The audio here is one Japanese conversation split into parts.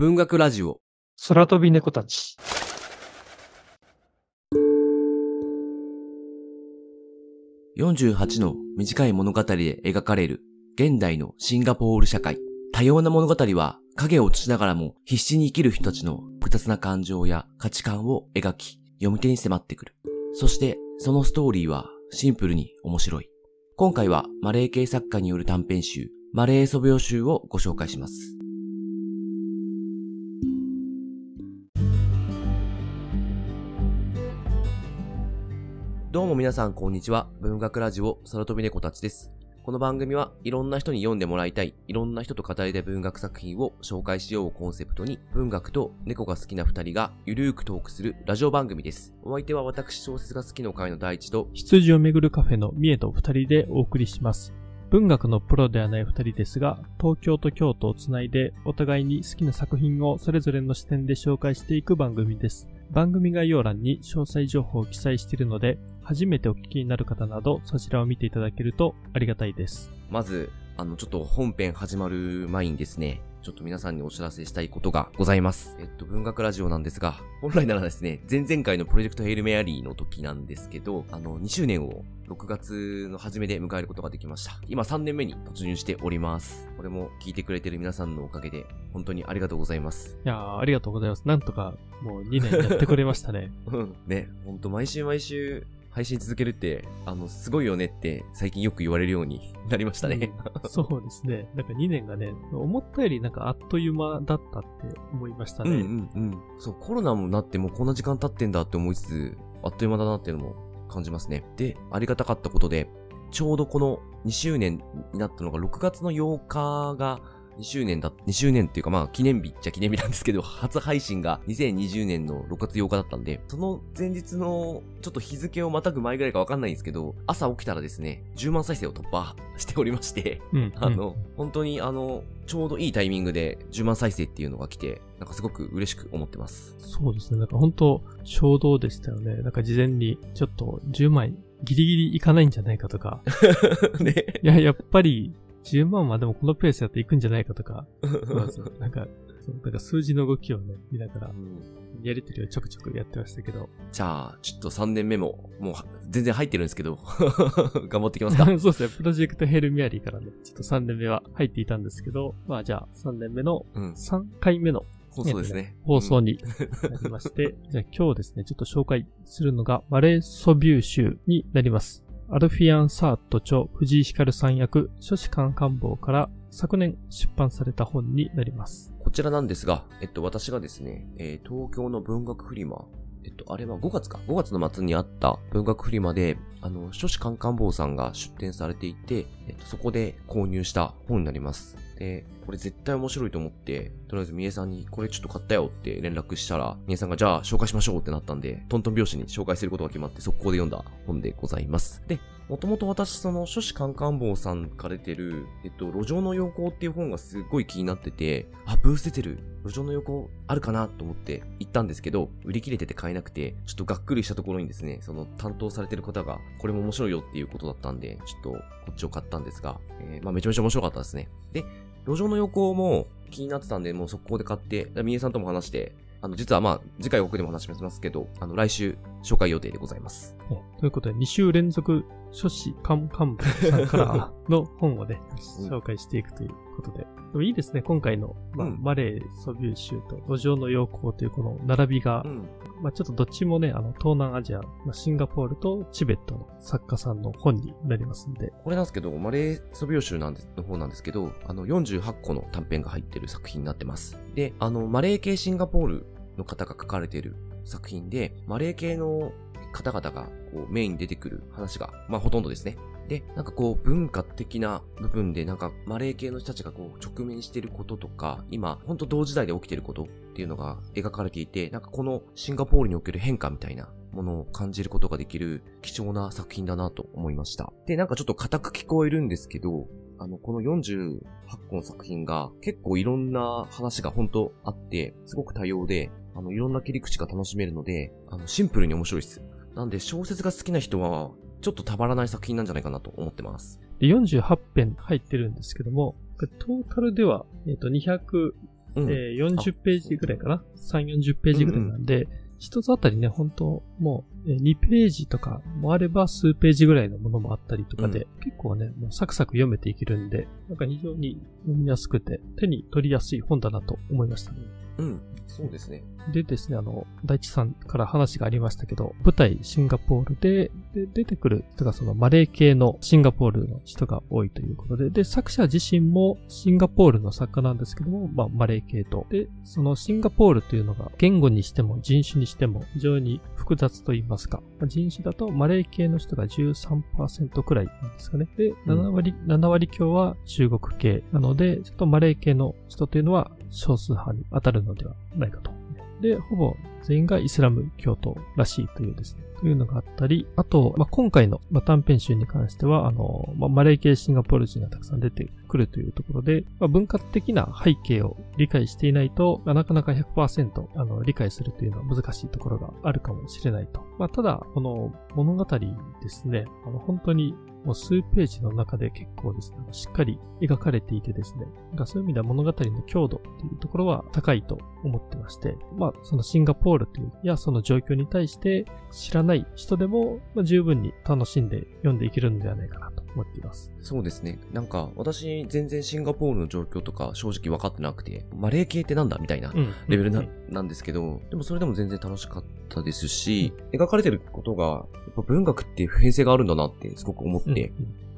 文学ラジオ空飛び猫たち。48の短い物語で描かれる現代のシンガポール社会。多様な物語は影を映しながらも必死に生きる人たちの複雑な感情や価値観を描き、読み手に迫ってくる。そしてそのストーリーはシンプルに面白い。今回はマレー系作家による短編集、マレー素描集をご紹介します。も皆さんこんにちは。文学ラジオ空飛び猫たちです。この番組はいろんな人に読んでもらいたい、いろんな人と語りたい文学作品を紹介しようをコンセプトに、文学と猫が好きな二人がゆるーくトークするラジオ番組です。お相手は私小説が好きの会の第一と、羊をめぐるカフェの三重と二人でお送りします。文学のプロではない二人ですが、東京と京都をつないで、お互いに好きな作品をそれぞれの視点で紹介していく番組です。番組概要欄に詳細情報を記載しているので、初めてお聞きになる方など、そちらを見ていただけるとありがたいです。まず、あの、ちょっと本編始まる前にですね、ちょっと皆さんにお知らせしたいことがございます。えっと、文学ラジオなんですが、本来ならですね、前々回のプロジェクトヘイルメアリーの時なんですけど、あの、2周年を6月の初めで迎えることができました。今3年目に突入しております。これも聞いてくれてる皆さんのおかげで、本当にありがとうございます。いやー、ありがとうございます。なんとか、もう2年やってくれましたね。うん。ね、ほんと毎週毎週配信続けるって、あの、すごいよねって最近よく言われるようになりましたね。うんそうですね。なんか2年がね、思ったよりなんかあっという間だったって思いましたね。うんうんうん。そう、コロナもなってもうこんな時間経ってんだって思いつつ、あっという間だなっていうのも感じますね。で、ありがたかったことで、ちょうどこの2周年になったのが6月の8日が2周年だ、2周年っていうかまあ記念日っちゃ記念日なんですけど、初配信が2020年の6月8日だったんで、その前日のちょっと日付をまたぐ前ぐらいかわかんないんですけど、朝起きたらですね、10万再生を突破 しておりまして、うん、うん。あの、本当にあの、ちょうどいいタイミングで10万再生っていうのが来て、なんかすごく嬉しく思ってます。そうですね。なんか本当衝動でしたよね。なんか事前にちょっと10万ギリギリいかないんじゃないかとか。ね。いや、やっぱり10万はでもこのペースやっていくんじゃないかとか。そうそう なんか、なんか数字の動きをね、見ながらう、んやりとりをちょくちょくやってましたけど。じゃあ、ちょっと3年目も、もうは全然入ってるんですけど、頑張っていきますか。そうですね。プロジェクトヘルミアリーからね、ちょっと3年目は入っていたんですけど、まあじゃあ3年目のうん。3回目の放送ですね。放送になりまして、じゃあ今日ですね、ちょっと紹介するのが、マレーソビュー集になります。アルフィアン・サート著藤井光さん役、書士官官房から昨年出版された本になります。こちらなんですが、えっと、私がですね、えー東京の文学フリマ、えっと、あれは5月か。5月の末にあった文学フリマで、あの、書士官官房さんが出展されていて、えっと、そこで購入した本になります。で、これ絶対面白いと思って、とりあえず三重さんにこれちょっと買ったよって連絡したら、三重さんがじゃあ紹介しましょうってなったんで、トントン拍子に紹介することが決まって速攻で読んだ本でございます。で、もともと私、その、書士官官房さんから出てる、えっと、路上の陽光っていう本がすごい気になってて、あ、ブース出てる。路上の横あるかなと思って行ったんですけど、売り切れてて買えなくて、ちょっとがっくりしたところにですね、その担当されてる方が、これも面白いよっていうことだったんで、ちょっとこっちを買ったんですが、えーまあめちゃめちゃ面白かったですね。で、路上の横も気になってたんで、もう速攻で買って、で三重さんとも話して、あの、実はまあ、次回奥でも話しますけど、あの、来週紹介予定でございます。ねということで、2週連続書士官官房さんからの本をね、うん紹介していくということで。でもいいですね、今回の、まあうんマレーソビュー集と路上の陽光というこの並びが、うん。まあちょっとどっちもね、あの、東南アジア、まあ、シンガポールとチベットの作家さんの本になりますんで、これなんですけど、マレーソビオ集なんです、の方なんですけど、あの、48個の短編が入ってる作品になってます。で、あの、マレー系シンガポールの方が書かれてる作品で、マレー系の方々がこうメインに出てくる話が、まあほとんどですね。で、なんかこう文化的な部分でなんかマレー系の人たちがこう直面していることとか、今ほんと同時代で起きていることっていうのが描かれていて、なんかこのシンガポールにおける変化みたいなものを感じることができる貴重な作品だなと思いました。で、なんかちょっと硬く聞こえるんですけど、あの、この48個の作品が結構いろんな話が本当あって、すごく多様で、あの、いろんな切り口が楽しめるので、あの、シンプルに面白いです。なんで小説が好きな人は、ちょっとたまらない作品なんじゃないかなと思ってます。で48編入ってるんですけども、トータルでは、えっ、と、200うんえー40ページぐらいかな ?3、40ページぐらいなんで、一つあたりね、本当もう、えー2ページとかもあれば数ページぐらいのものもあったりとかで、結構ね、もうサクサク読めていけるんで、なんか非常に読みやすくて、手に取りやすい本だなと思いましたね。うん。そうですね。でですね、あの、大地さんから話がありましたけど、舞台シンガポールで、で出てくる人がそのマレー系のシンガポールの人が多いということで、で、作者自身もシンガポールの作家なんですけども、まあ、マレー系と。で、そのシンガポールというのが言語にしても人種にしても非常に複雑と言いますか、人種だとマレー系の人が13%くらいなんですかね。で、7割、7割強は中国系なので、ちょっとマレー系の人というのは少数派に当たるのではないかと。で、ほぼ全員がイスラム教徒らしいというですね、というのがあったり、あと、まあ、今回の、まあ、短編集に関しては、あの、まあ、マレー系シンガポール人がたくさん出てくるというところで、まあ、文化的な背景を理解していないと、まあなかなか100%あの理解するというのは難しいところがあるかもしれないと。まあ、ただ、この物語ですね、あの本当にもう数ページの中で結構ですね、しっかり描かれていてですね、そういう意味では物語の強度っていうところは高いと思ってまして、まあそのシンガポールという、いやその状況に対して知らない人でも、まあ、十分に楽しんで読んでいけるのではないかなと思っています。そうですね。なんか、私、全然シンガポールの状況とか正直分かってなくて、マレー系ってなんだみたいなうん。レベルな,、うんなんですけど、でもそれでも全然楽しかったですし、描かれてることが、文学って普遍性があるんだなってすごく思って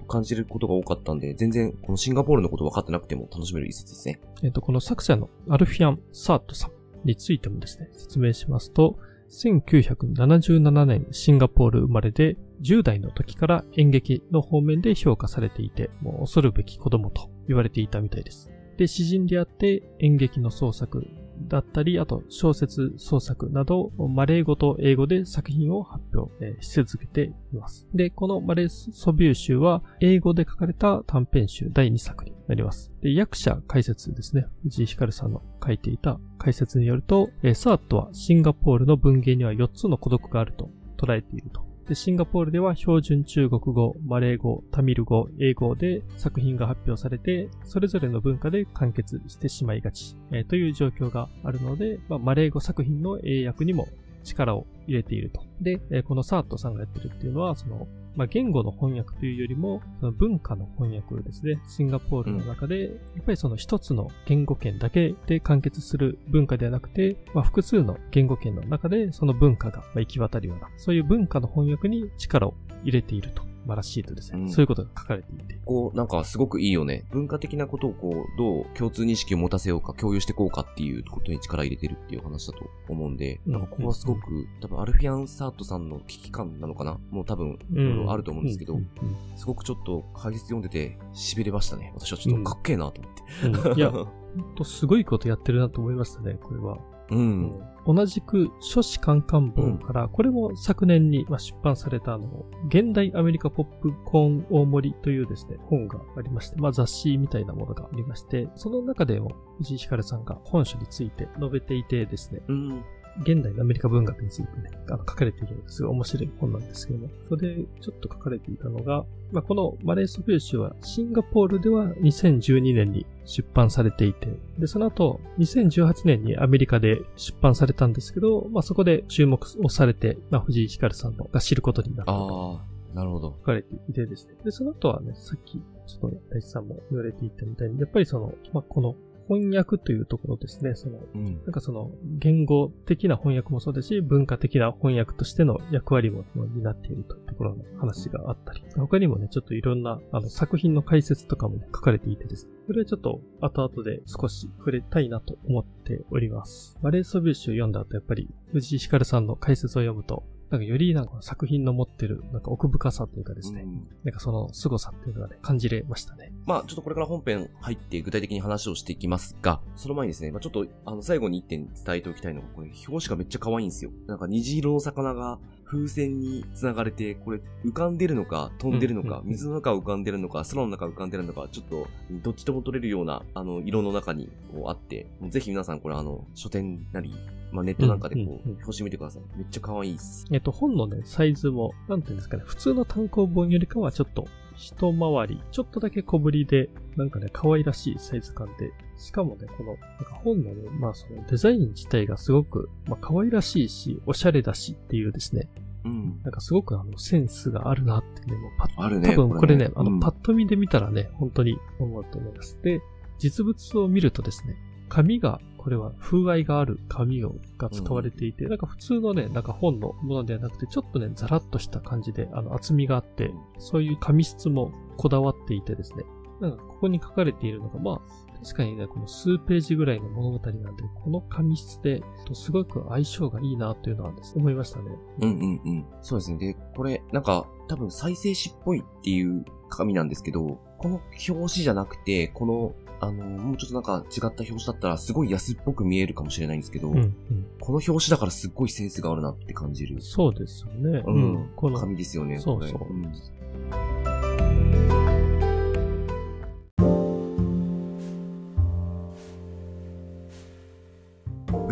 感じることが多かったんで、全然このシンガポールのこと分かってなくても楽しめる一節ですね。えっ、と、この作者のアルフィアン・サートさんについてもですね、説明しますと、1977年シンガポール生まれで、10代の時から演劇の方面で評価されていて、もう恐るべき子供と言われていたみたいです。で、詩人であって演劇の創作だったり、あと小説創作など、マレー語と英語で作品を発表、えし続けています。で、このマレーソビュー集は英語で書かれた短編集第2作になります。で、役者解説ですね。藤井ひかるさんの書いていた解説によると、えーサートはシンガポールの文芸には4つの孤独があると捉えていると。で、シンガポールでは標準中国語、マレー語、タミル語、英語で作品が発表されて、それぞれの文化で完結してしまいがち、えーという状況があるので、まあ、マレー語作品の英訳にも力を入れていると。で、えこのサートさんがやってるっていうのは、その、まあ、言語の翻訳というよりも、その文化の翻訳ですね。シンガポールの中で、やっぱりその一つの言語圏だけで完結する文化ではなくて、まあ、複数の言語圏の中でその文化がまあ行き渡るような、そういう文化の翻訳に力を入れていると。まあ、らしいとですね、うんそういうことが書かれていて。こう、なんかすごくいいよね。文化的なことをこう、どう共通認識を持たせようか、共有していこうかっていうことに力入れてるっていう話だと思うんで、うんなんかここはすごく、多分アルフィアン・サートさんの危機感なのかなもう多分、いろいろあると思うんですけど、うんすごくちょっと解説読んでて痺れましたね。私はちょっとかっけえなと思って。うんいや、ほんとすごいことやってるなと思いましたね、これは。うん。同じく書士カンカン本から、これも昨年に出版されたあの、現代アメリカポップコーン大盛りというですね、本がありまして、まあ雑誌みたいなものがありまして、その中でも藤井ひかるさんが本書について述べていてですね、うん。現代のアメリカ文学についてね、あの書かれているすごい面白い本なんですけども、それでちょっと書かれていたのが、まあ、このマレーソフィー集はシンガポールでは2012年に出版されていて、で、その後2018年にアメリカで出版されたんですけど、まあ、そこで注目をされて、まあ、藤井ひかるさんのが知ることになったとああ、なるほど。書かれていてですね。で、その後はね、さっき、ちょっと大地さんも言われていたみたいに、やっぱりその、まあ、この翻訳というところですね、その、うん。なんかその言語的な翻訳もそうですし、文化的な翻訳としての役割も担っているというところの話があったり、他にもね、ちょっといろんなあの作品の解説とかも、ね、書かれていてですね、それはちょっと後々で少し触れたいなと思っております。マレーソビュー集を読んだ後、やっぱり藤井ひかるさんの解説を読むと、なんかよりなんか作品の持ってるなんか奥深さというかですね、うんなんかその凄さっていうのがね、感じれましたね。まあ、ちょっとこれから本編入って具体的に話をしていきますが、その前にですね、まあ、ちょっと、あの、最後に一点伝えておきたいのが、これ、表紙がめっちゃ可愛いんですよ。なんか虹色の魚が風船に繋がれて、これ、浮かんでるのか、飛んでるのか、水の中浮かんでるのか、空の中浮かんでるのか、ちょっと、どっちとも取れるような、あの、色の中に、こう、あって、ぜひ皆さん、これ、あの、書店なり、まあ、ネットなんかでこう、表紙見てください。めっちゃ可愛いっす。えっと、本のね、サイズも、なんていうんですかね、普通の単行本よりかはちょっと一回り、ちょっとだけ小ぶりで、なんかね、可愛らしいサイズ感で、しかもね、この、なんか本のね、まあそのデザイン自体がすごく、まあ可愛らしいし、おしゃれだしっていうですね、うん。なんかすごくあのセンスがあるなってね、もうパッあるね。多分これね、あの、うんパッと見で見たらね、本当に思うと思います。で、実物を見るとですね、紙が、これは風合いがある紙をが使われていて、なんか普通のね、なんか本のものではなくて、ちょっとね、ザラッとした感じで、あの、厚みがあって、うんそういう紙質もこだわっていてですね、なんかここに書かれているのが、まあ、確かにね、この数ページぐらいの物語なんで、この紙質で、すごく相性がいいなというのはです、思いましたね。うんうんうん。そうですね。で、これ、なんか、多分再生紙っぽいっていう紙なんですけど、この表紙じゃなくて、この、あの、もうちょっとなんか違った表紙だったらすごい安っぽく見えるかもしれないんですけど、うん、うん。この表紙だからすっごいセンスがあるなって感じる。そうですよね。うん。この、紙ですよね。そうそうん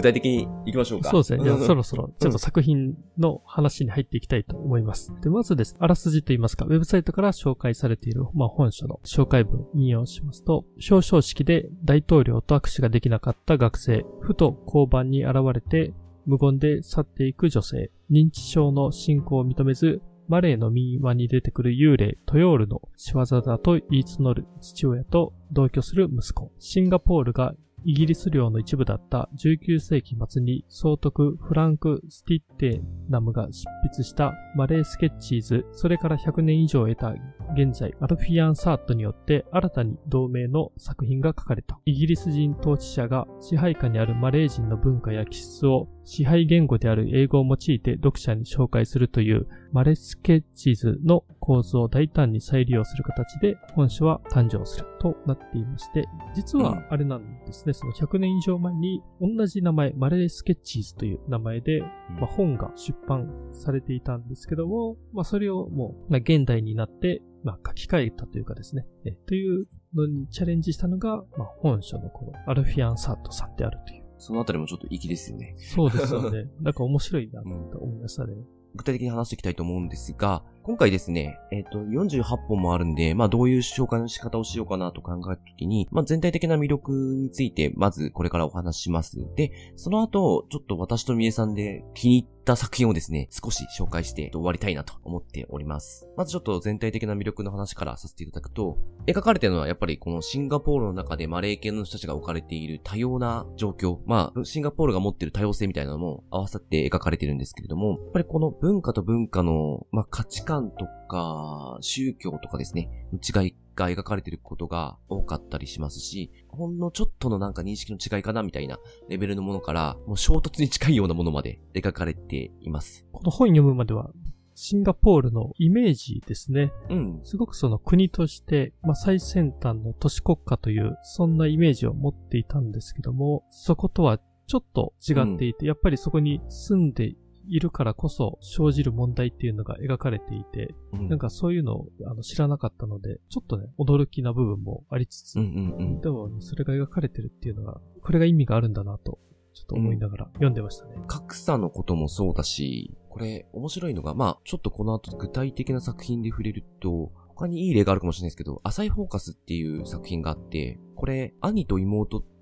具体的に行きましょうか。そうですね。じゃあんそろそろ、ちょっと作品の話に入っていきたいと思います。で、まずです。あらすじといいますか、ウェブサイトから紹介されている、まあ、本書の紹介文引用しますと、表彰式で大統領と握手ができなかった学生、ふと交番に現れて、無言で去っていく女性、認知症の進行を認めず、マレーの民話に出てくる幽霊、トヨールの仕業だと言い募る父親と同居する息子。シンガポールがイギリス領の一部だった19世紀末に総督フランク・スティッテナムが執筆したマレースケッチーズ、それから100年以上得た現在アルフィアン・サートによって新たに同名の作品が書かれた。イギリス人統治者が支配下にあるマレー人の文化や気質を支配言語である英語を用いて読者に紹介するというマレスケッチーズの構図を大胆に再利用する形で本書は誕生するとなっていまして、実はあれなんですね、その100年以上前に同じ名前、マレースケッチーズという名前で、まあ、本が出版されていたんですけども、まあ、それをもう、まあ、現代になって、まあ、書き換えたというかですね、えというのにチャレンジしたのが、まあ、本書のこのアルフィアン・サートさんであるという。そのあたりもちょっと粋ですよね。そうですよね。なんか面白いなと思いましたね。具体的に話していきたいと思うんですが、今回ですね、えっ、と、48本もあるんで、まあどういう紹介の仕方をしようかなと考えたときに、まあ全体的な魅力について、まずこれからお話します。で、その後、ちょっと私とみえさんで気に入った作品をですね、少し紹介して終わりたいなと思っております。まずちょっと全体的な魅力の話からさせていただくと、描かれてるのはやっぱりこのシンガポールの中でマレー系の人たちが置かれている多様な状況、まあ、シンガポールが持ってる多様性みたいなのも合わさって描かれてるんですけれども、やっぱりこの文化と文化の、まあ、価値観とか、宗教とかですね、違いが描かれていることが多かったりしますし、ほんのちょっとのなんか認識の違いかなみたいなレベルのものから、もう衝突に近いようなものまで描かれています。この本読むまでは、シンガポールのイメージですね。うん。すごくその国として、まあ、最先端の都市国家という、そんなイメージを持っていたんですけども、そことはちょっと違っていて、やっぱりそこに住んでいるからこそ生じる問題っていうのが描かれていて、うんなんかそういうのをあの知らなかったので、ちょっとね、驚きな部分もありつつ、うんうんうん。でもそれが描かれてるっていうのが、これが意味があるんだなと、ちょっと思いながら読んでましたね。格差のこともそうだし、これ面白いのが、まあ、ちょっとこの後具体的な作品で触れると、他にいい例があるかもしれないですけど、浅いフォーカスっていう作品があって、これ、兄と妹って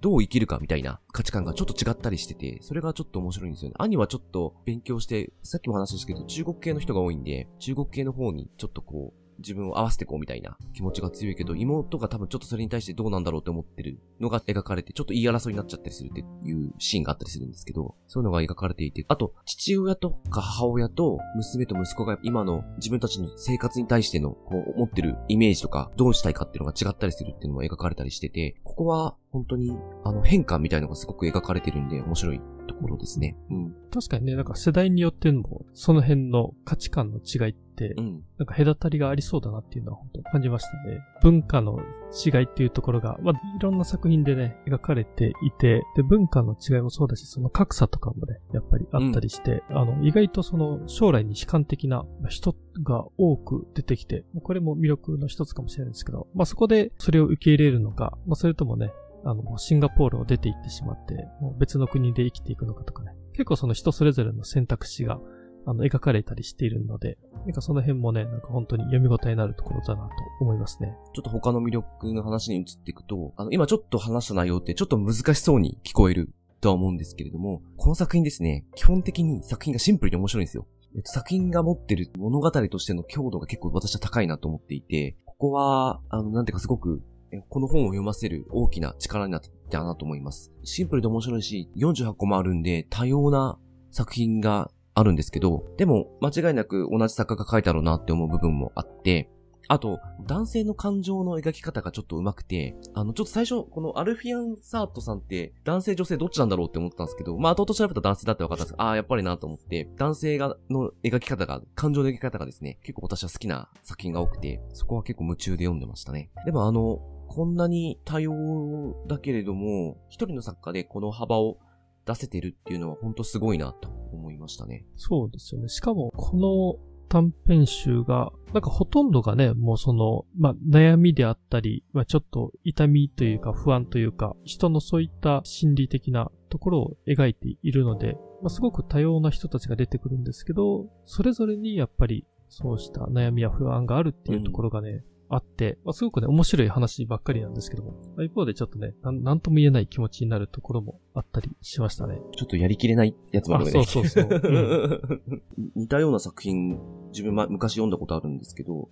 どう生きるかみたいな価値観がちょっと違ったりしてて、それがちょっと面白いんですよね。兄はちょっと勉強して、さっきも話したんですけど、中国系の人が多いんで、中国系の方にちょっとこう、自分を合わせてこうみたいな気持ちが強いけど、妹が多分ちょっとそれに対してどうなんだろうって思ってるのが描かれて、ちょっと言い争いになっちゃったりするっていうシーンがあったりするんですけど、そういうのが描かれていて、あと、父親とか母親と娘と息子が今の自分たちの生活に対しての、こう、思ってるイメージとか、どうしたいかっていうのが違ったりするっていうのも描かれたりしてて、ここは本当に、あの、変化みたいのがすごく描かれてるんで、面白いところですね。うん。確かにね、なんか世代によっても、その辺の価値観の違いってう、ん。なんか隔たりがありそうだなっていうのは本当に感じましたね。文化の違いっていうところが、まあ、いろんな作品でね、描かれていて、で、文化の違いもそうだし、その格差とかもね、やっぱりあったりして、あの、意外とその将来に悲観的な人が多く出てきて、これも魅力の一つかもしれないですけど、まあ、そこでそれを受け入れるのか、まあ、それともね、あの、シンガポールを出て行ってしまって、もう別の国で生きていくのかとかね。結構その人それぞれの選択肢があの、描かれたりしているので、なんかその辺もね、なんか本当に読み応えのあるところだなと思いますね。ちょっと他の魅力の話に移っていくと、あの、今ちょっと話した内容ってちょっと難しそうに聞こえるとは思うんですけれども、この作品ですね、基本的に作品がシンプルに面白いんですよ。えっと、作品が持ってる物語としての強度が結構私は高いなと思っていて、ここは、あの、なんていうかすごく、この本を読ませる大きな力になったなと思います。シンプルで面白いし、48個もあるんで、多様な作品があるんですけど、でも間違いなく同じ作家が書いたろうなって思う部分もあって、あと、男性の感情の描き方がちょっと上手くて、あの、ちょっと最初、このアルフィアン・サートさんって、男性女性どっちなんだろうって思ったんですけど、まあ、後々調べたら男性だって分かったんですけど、ああ、やっぱりなと思って、男性が、の描き方が、感情の描き方がですね、結構私は好きな作品が多くて、そこは結構夢中で読んでましたね。でもあの、こんなに多様だけれども、一人の作家でこの幅を出せてるっていうのは本当すごいなと思いましたね。そうですよね。しかも、この短編集が、なんかほとんどがね、もうその、まあ、悩みであったり、まあ、ちょっと痛みというか不安というか、人のそういった心理的なところを描いているので、まあ、すごく多様な人たちが出てくるんですけど、それぞれにやっぱりそうした悩みや不安があるっていうところがね、うんあって、まあ、すごくね、面白い話ばっかりなんですけども、まあ、一方でちょっとねな、なんとも言えない気持ちになるところもあったりしましたね。ちょっとやりきれないやつもあるね。そうそうそう。うん、似たような作品、自分、ま、昔読んだことあるんですけど、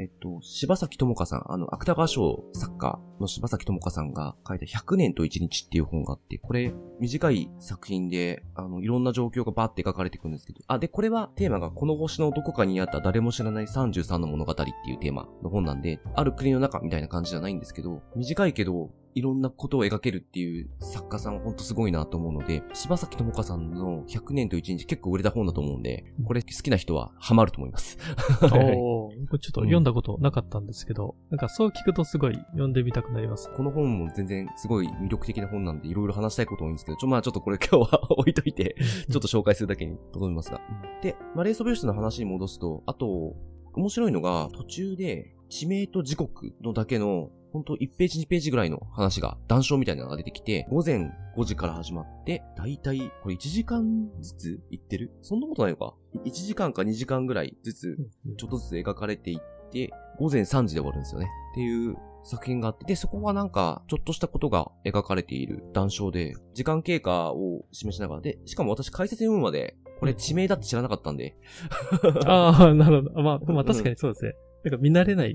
えっと、柴崎智香さん、あの、芥川賞作家の柴崎智香さんが書いた100年と1日っていう本があって、これ、短い作品で、あの、いろんな状況がバーって書かれていくんですけど、あ、で、これはテーマがこの星のどこかにあった誰も知らない33の物語っていうテーマの本なんで、ある国の中みたいな感じじゃないんですけど、短いけど、いろんなことを描けるっていう作家さんほんとすごいなと思うので、柴崎智香さんの100年と1日結構売れた本だと思うんで、これ好きな人はハマると思います。おー、ちょっと読んだことなかったんですけど、うん、なんかそう聞くとすごい読んでみたくなります。この本も全然すごい魅力的な本なんで、いろいろ話したいこと多いんですけど、ちょ、まあちょっとこれ今日は置いといて、ちょっと紹介するだけにとどめますが。で、まあレース病室の話に戻すと、あと、面白いのが途中で地名と時刻のだけのほんと1ページ2ページぐらいの話が、談笑みたいなのが出てきて、午前5時から始まって、だいたい、これ1時間ずつ行ってる？そんなことないのか ?1 時間か2時間ぐらいずつ、ちょっとずつ描かれていって、午前3時で終わるんですよね。っていう作品があって、で、そこはなんか、ちょっとしたことが描かれている談笑で、時間経過を示しながら、で、しかも私解説読むまで、これ地名だって知らなかったんで。ああ、なるほど。まあ、まあ確かにそうですね。なんか見慣れない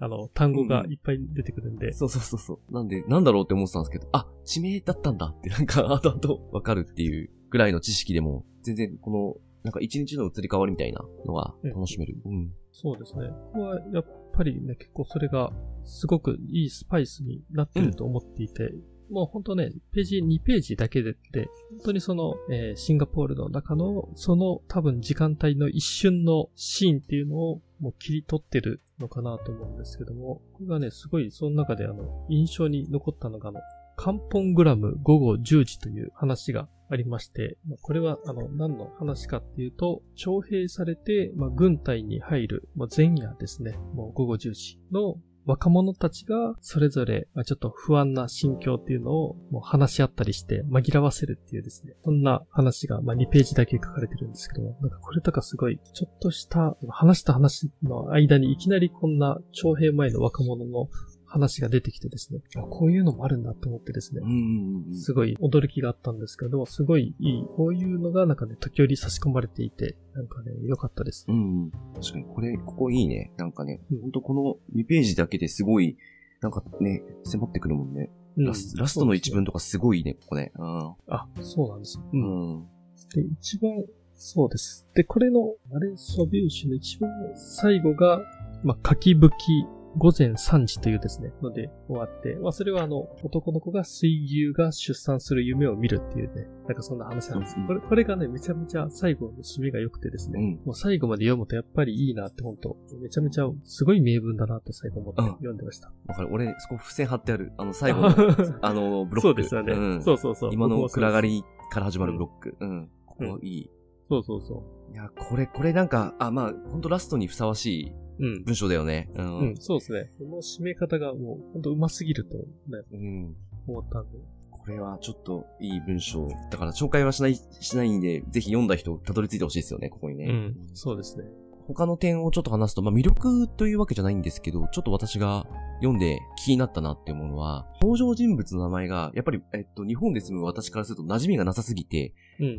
あの、単語がいっぱい出てくるんで。うん、そうそうそうそう。なんで、なんだろうって思ってたんですけど、あ、地名だったんだってなんか、後々わかるっていうぐらいの知識でも、全然この、なんか一日の移り変わりみたいなのが楽しめる。うん。そうですね。ここはやっぱりね、結構それがすごくいいスパイスになってると思っていて、うんもう本当ね、ページ2ページだけで、で本当にその、えー、シンガポールの中の、その多分時間帯の一瞬のシーンっていうのをもう切り取ってるのかなと思うんですけども、これがね、すごいその中であの、印象に残ったのがあの、カンポングラム午後10時という話がありまして、これはあの何の話かっていうと、徴兵されて、まあ、軍隊に入る、まあ、前夜ですね、もう午後10時の若者たちがそれぞれちょっと不安な心境っていうのをもう話し合ったりして紛らわせるっていうですね、そんな話がま2ページだけ書かれてるんですけども、なんかこれとかすごいちょっとした話と話の間にいきなりこんな徴兵前の若者の話が出てきてですね、あこういうのもあるんだと思ってですね、すごい驚きがあったんですけど、すごいいい、こういうのがなんかね、時折差し込まれていて、なんかね、良かったです。うん。確かに、これ、ここいいね。なんかね、うん、ほんとこの2ページだけですごい、なんかね、迫ってくるもんね。うん、ラスラストの一文とかすごいね、ここね。うん、あ、そうなんですうん。で、一番、そうです。で、これの、あれ、ソビューシュの一番最後が、まあ、書き吹き午前3時というですね、ので終わって、まあそれはあの、男の子が水牛が出産する夢を見るっていうね、なんかそんな話なんです。うん、これ、これがね、めちゃめちゃ最後の締めが良くてですね、うん、もう最後まで読むとやっぱりいいなって本当めちゃめちゃすごい名文だなって最後思って読んでました。わ、かる。俺、そこ付箋貼ってある、あの最後の、あの、ブロック。そうですよね。うん、そうそうそう。今の暗がりから始まるブロック。うん。ここいい。そうそうそう。いや、これ、これなんか、あ、まあ、ほんとラストにふさわしい文章だよね。うん。うん、そうですね。この締め方がもう、ほんと上手すぎると、ね、うん。思ったんで。これはちょっといい文章。だから紹介はしない、しないんで、ぜひ読んだ人、たどり着いてほしいですよね、ここにね。うん。そうですね。他の点をちょっと話すと、まあ、魅力というわけじゃないんですけど、ちょっと私が読んで気になったなって思うのは、登場人物の名前が、やっぱり、えっと、日本で住む私からすると馴染みがなさすぎて、うん、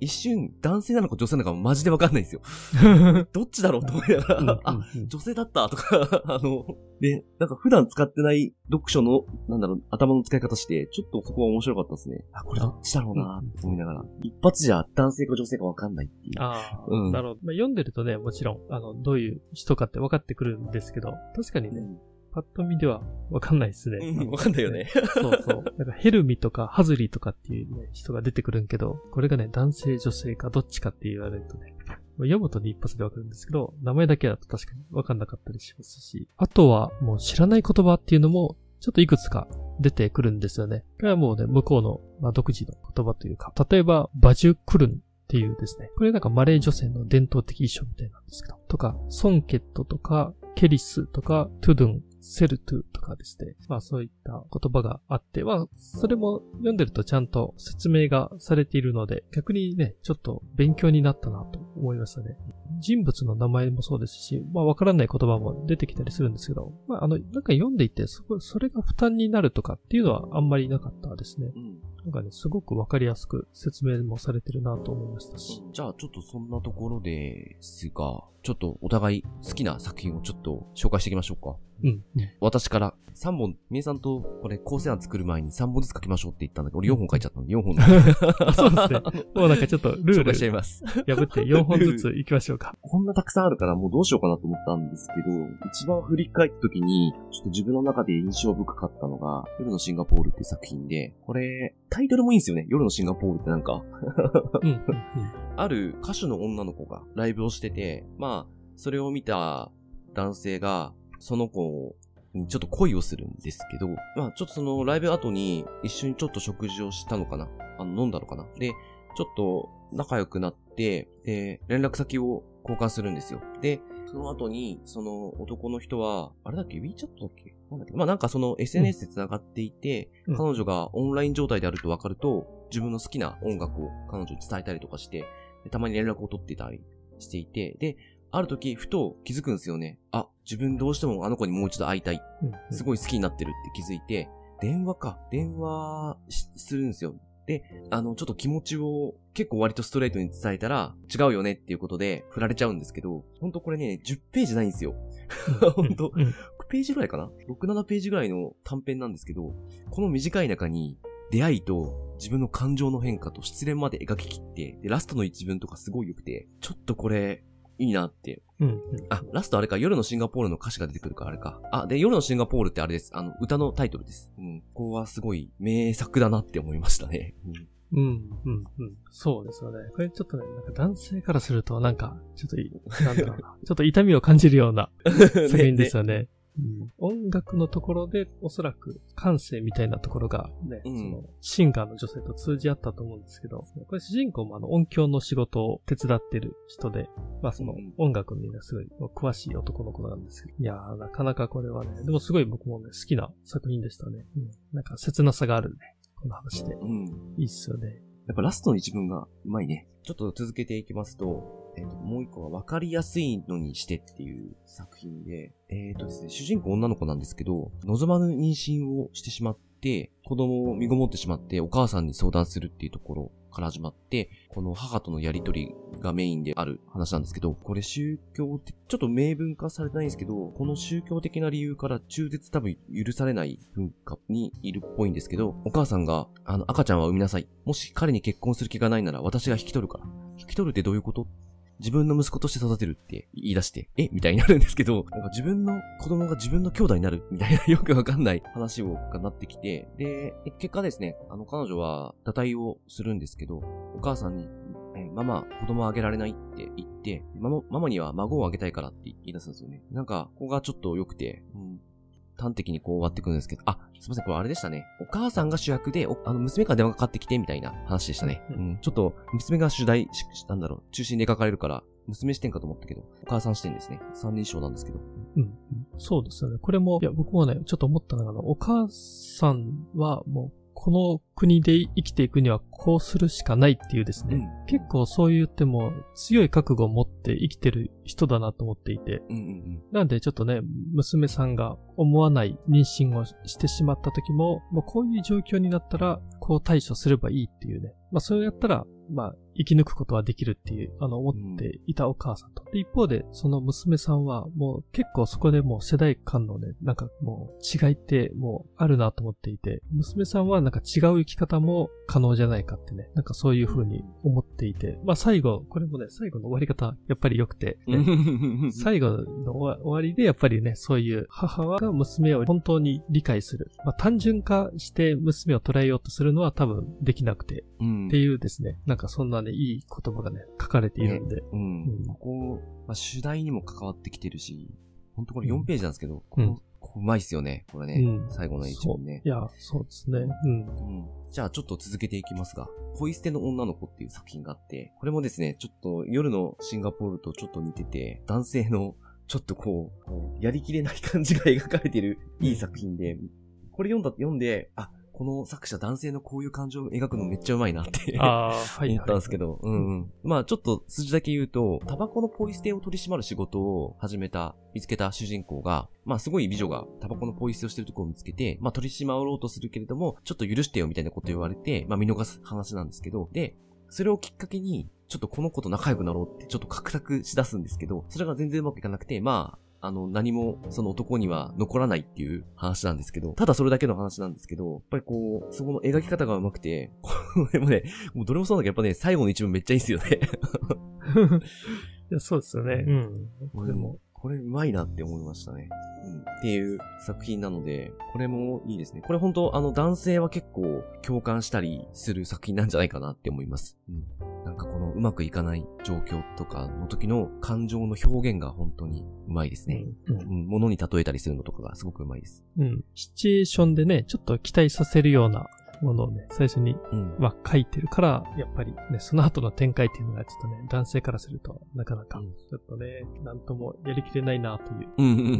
一瞬、男性なのか女性なのかマジでわかんないんですよ。うん。どっちだろうと思いながら、あ、うん女性だったとか、あの、で、なんか普段使ってない読書の、なんだろう、頭の使い方して、ちょっとそこは面白かったですね。あ、これどっちだろうなって思いながら、一発じゃ男性か女性かわかんないっていう。ああ、うんなるほど。まあ、読んでるとね、もちろん、あの、どういう人かって分かってくるんですけど、確かにね、パッと見では分かんないですね。うん、わかんないよね。そうそう。なんかヘルミとかハズリーとかっていう、ね、人が出てくるんけど、これがね、男性、女性かどっちかって言われるとね、読むとね、一発でわかるんですけど、名前だけだと確かにわかんなかったりしますし、あとはもう知らない言葉っていうのも、ちょっといくつか出てくるんですよね。これはもうね、向こうの、まあ、独自の言葉というか、例えば、バジュクルンっていうですね、これなんかマレー女性の伝統的衣装みたいなんですけど、とか、ソンケットとか、ケリスとか、トゥドゥン、セルトゥとかですね。まあそういった言葉があって、まあそれも読んでるとちゃんと説明がされているので、逆にね、ちょっと勉強になったなと思いましたね。人物の名前もそうですし、まあわからない言葉も出てきたりするんですけど、まああの、なんか読んでいて、そこ、それが負担になるとかっていうのはあんまりなかったですね。うん。なんかね、すごくわかりやすく説明もされてるなと思いましたし。じゃあちょっとそんなところですが、ちょっとお互い好きな作品をちょっと紹介していきましょうか。うん。私から3本、みえさんとこれ構成案作る前に3本ずつ書きましょうって言ったんだけど、俺4本書いちゃったので4本で そうですね。もうなんかちょっとルール紹介しちゃいます。破って4本ずつ行きましょうか。こんなたくさんあるからもうどうしようかなと思ったんですけど、一番振り返った時に、ちょっと自分の中で印象深かったのが、夜のシンガポールっていう作品で、これ、タイトルもいいんですよね。夜のシンガポールってなんか、うん。うん。ある歌手の女の子がライブをしてて、まあ、それを見た男性が、その子にちょっと恋をするんですけど、まあ、ちょっとそのライブ後に一緒にちょっと食事をしたのかな。あの、飲んだのかな。で、ちょっと仲良くなって、で、連絡先を交換するんですよ。で、その後に、その男の人は、あれだっけ ?WeChat だっけ？なんだっけ？まあなんかその SNS で繋がっていて、うん。彼女がオンライン状態であると分かると、自分の好きな音楽を彼女に伝えたりとかして、でたまに連絡を取っていたりしていて、で、ある時、ふと気づくんですよね。あ、自分どうしてもあの子にもう一度会いたい。うん。すごい好きになってるって気づいて、電話か。電話しするんですよ。で、あの、ちょっと気持ちを結構割とストレートに伝えたら、違うよねっていうことで振られちゃうんですけど、ほんとこれね、10ページないんですよ。ほんと、うん。6ページぐらいかな ?6、7ページぐらいの短編なんですけど、この短い中に、出会いと自分の感情の変化と失恋まで描き切って、で、ラストの一文とかすごい良くて、ちょっとこれ、いいなって。うん。うん。あ、ラストあれか、夜のシンガポールの歌詞が出てくるからあれか。あ、で、夜のシンガポールってあれです。あの、歌のタイトルです。うん。ここはすごい名作だなって思いましたね。うん。うん、うん、うん。そうですよね。これちょっとね、なんか男性からすると、なんか、ちょっといい、なんだろうな。ちょっと痛みを感じるような作品ですよね。うん、音楽のところで、おそらく感性みたいなところがね、うんその、シンガーの女性と通じ合ったと思うんですけど、これ主人公もあの音響の仕事を手伝ってる人で、まあそのうん音楽にね、すごい詳しい男の子なんですけど、いやー、なかなかこれはね、でもすごい僕もね、好きな作品でしたね。うん、なんか切なさがあるね、この話で。うん。いいっすよね。やっぱラストの一文がうまいね。ちょっと続けていきますと、えっ、と、もう一個は分かりやすいのにしてっていう作品で、えっ、とですね、主人公女の子なんですけど、望まぬ妊娠をしてしまって、子供を身ごもってしまってお母さんに相談するっていうところから始まって、この母とのやりとりがメインである話なんですけど、これ宗教的、ちょっと明文化されてないんですけど、この宗教的な理由から中絶多分許されない文化にいるっぽいんですけど、お母さんが、あの、赤ちゃんは産みなさい。もし彼に結婚する気がないなら私が引き取るから。引き取るってどういうこと自分の息子として育てるって言い出して、え？みたいになるんですけど、なんか自分の子供が自分の兄弟になるみたいな よくわかんない話をがなってきて、で、結果ですね、あの彼女は堕胎をするんですけど、お母さんに、えママ、子供あげられないって言って、ママ、ママには孫をあげたいからって言い出すんですよね。なんか、ここがちょっと良くて、うん、端的にこう終わってくるんですけど、あ、すいません、これあれでしたね。お母さんが主役で、おあの、娘から電話がかかってきてみたいな話でしたね。ううんん、ちょっと、娘が主題、しなんだろう、中心で描かれるから、娘視点かと思ったけど、お母さん視点ですね。三人称なんですけど。うんうん。そうですよね。これも、いや、僕もね、ちょっと思ったのが、お母さんはもうこの国で生きていくにはこうするしかないっていうですね、うん。結構そう言っても強い覚悟を持って生きてる人だなと思っていて、うんうんなんでちょっとね、娘さんが思わない妊娠をしてしまった時も、まあ、こういう状況になったら、こう対処すればいいっていうね。まあそうやったら、まあ生き抜くことはできるっていう、あの思っていたお母さんと。で、一方で、その娘さんはもう結構そこでもう世代間のね、なんかもう違いってもうあるなと思っていて、娘さんはなんか違う生き方も可能じゃないかってね、なんかそういう風に思っていて、まあ最後、これもね、最後の終わり方、やっぱり良くて、ねうん。最後の終わ終わりでやっぱりね、そういう母が娘を本当に理解する。まあ単純化して娘を捉えようとするのは多分できなくて、うん。っていうですね、なんかそんなね、いい言葉がね、書かれているんで。うん。うん。ここ、まあ、主題にも関わってきてるし、本当これ4ページなんですけど、こうん。こうまいっすよね。これね。うん。最後の一文ね。い。や、そうですね。うん。うん。じゃあちょっと続けていきますが、ポイ捨ての女の子っていう作品があって、これもですね、ちょっと夜のシンガポールとちょっと似てて、男性のちょっとこう、こうやりきれない感じが描かれてるいい作品で、これ読んだ、読んで、あ、この作者男性のこういう感情を描くのめっちゃうまいなって。思ったんですけど、うんうん。まあちょっと数字だけ言うと、タバコのポイ捨てを取り締まる仕事を始めた、見つけた主人公が、まあすごい美女がタバコのポイ捨てをしてるところを見つけて、まあ取り締まろうとするけれども、ちょっと許してよみたいなこと言われて、まあ見逃す話なんですけど、で、それをきっかけに、ちょっとこの子と仲良くなろうってちょっと画策しだすんですけど、それが全然うまくいかなくて、まあ、あの、何もその男には残らないっていう話なんですけど、ただそれだけの話なんですけど、やっぱりこう、そこの描き方がうまくて、これもね、もうどれもそうだけど、やっぱね、最後の一文めっちゃいいっすよね。いや、そうですよね。うん。これも、これうまいなって思いましたね。うん。っていう作品なので、これもいいですね。これ本当あの男性は結構共感したりする作品なんじゃないかなって思います。うん。なんかこのうまくいかない状況とかの時の感情の表現が本当にうまいですね。う。うんん。物に例えたりするのとかがすごくうまいです。うん。シチュエーションでね、ちょっと期待させるようなものをね、最初に、うん。まあ、書いてるから、やっぱりね、その後の展開っていうのがちょっとね、男性からすると、なかなか、うんちょっとね、なんともやりきれないなという。うんうんうんう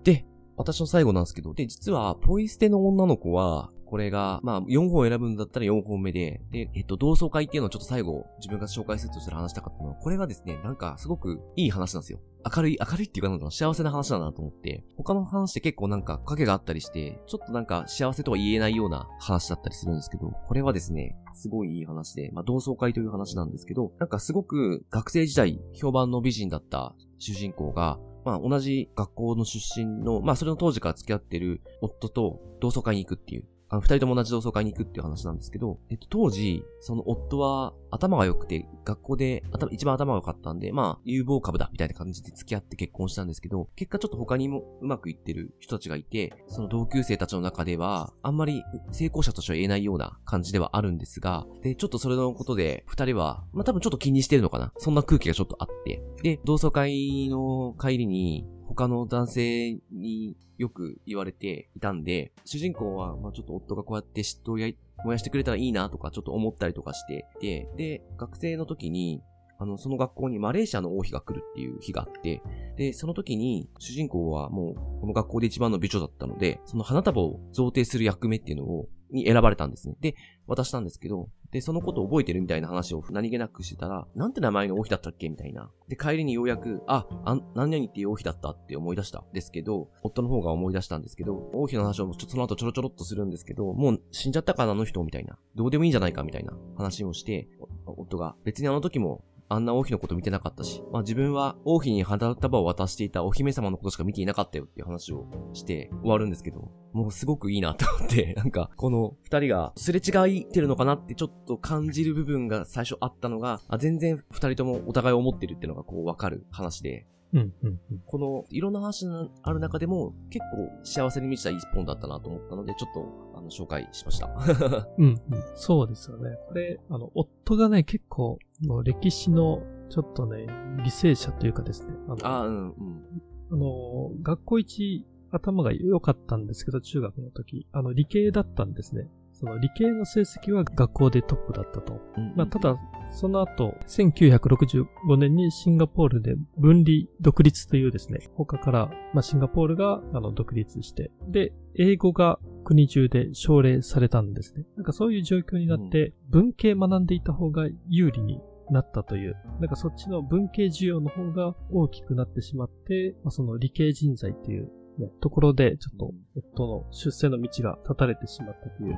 ん。で、私の最後なんですけど、で、実は、ポイ捨ての女の子は、これが、まあ、4本選ぶんだったら4本目で、で、えっと、同窓会っていうのをちょっと最後、自分が紹介するとしたら話したかったのは、これがですね、なんか、すごくいい話なんですよ。明るい、明るいっていうかなんか幸せな話だなと思って、他の話って結構なんか影があったりして、ちょっとなんか幸せとは言えないような話だったりするんですけど、これはですね、すごいいい話で、まあ同窓会という話なんですけど、なんかすごく学生時代評判の美人だった主人公が、まあ同じ学校の出身の、まあそれの当時から付き合ってる夫と同窓会に行くっていう、あの、二人とも同じ同窓会に行くっていう話なんですけど、えっと、当時、その夫は頭が良くて、学校で頭一番頭が良かったんで、まあ、有望株だみたいな感じで付き合って結婚したんですけど、結果ちょっと他にもうまくいってる人たちがいて、その同級生たちの中では、あんまり成功者としては言えないような感じではあるんですが、で、ちょっとそれのことで、二人は、まあ多分ちょっと気にしてるのかな。そんな空気がちょっとあって。で、同窓会の帰りに、他の男性によく言われていたんで、主人公は、まあちょっと夫がこうやって嫉妬をや燃やしてくれたらいいなとかちょっと思ったりとかしてて、で、学生の時に、あの、その学校にマレーシアの王妃が来るっていう日があって、で、その時に主人公はもうこの学校で一番の美女だったので、その花束を贈呈する役目っていうのを、に選ばれたんですね。で、渡したんですけど、で、そのことを覚えてるみたいな話を何気なくしてたら、なんて名前の王妃だったっけ？みたいな。で、帰りにようやく、あ、あ、何々っていう王妃だったって思い出したですけど、夫の方が思い出したんですけど、王妃の話をちょその後ちょろちょろっとするんですけど、もう死んじゃったかなあの人みたいな。どうでもいいんじゃないか？みたいな話をして、夫が、別にあの時もあんな王妃のこと見てなかったし、まあ自分は王妃に花束を渡していたお姫様のことしか見ていなかったよっていう話をして終わるんですけど、もうすごくいいなと思って、なんか、この二人がすれ違いてるのかなってちょっと感じる部分が最初あったのが、あ全然二人ともお互いを思ってるっていうのがこうわかる話で、うん、うん、うん。このいろんな話がある中でも結構幸せに満ちた一本だったなと思ったので、ちょっとあの紹介しました。うん、うん。そうですよね。これ、あの、夫がね、結構、歴史の、ちょっとね、犠牲者というかですね。あの、うん、うん。あの学校一頭が良かったんですけど、中学の時。あの、理系だったんですね。その理系の成績は学校でトップだったと。うんまあ、ただ、その後、1965年にシンガポールで分離独立というですね、他から、まあ、シンガポールが、あの、独立して、で、英語が国中で奨励されたんですね。なんかそういう状況になって、文系学んでいた方が有利になったという、なんかそっちの文系需要の方が大きくなってしまって、まあ、その理系人材っていうね、ところで、ちょっと、夫の出世の道が断たれてしまったという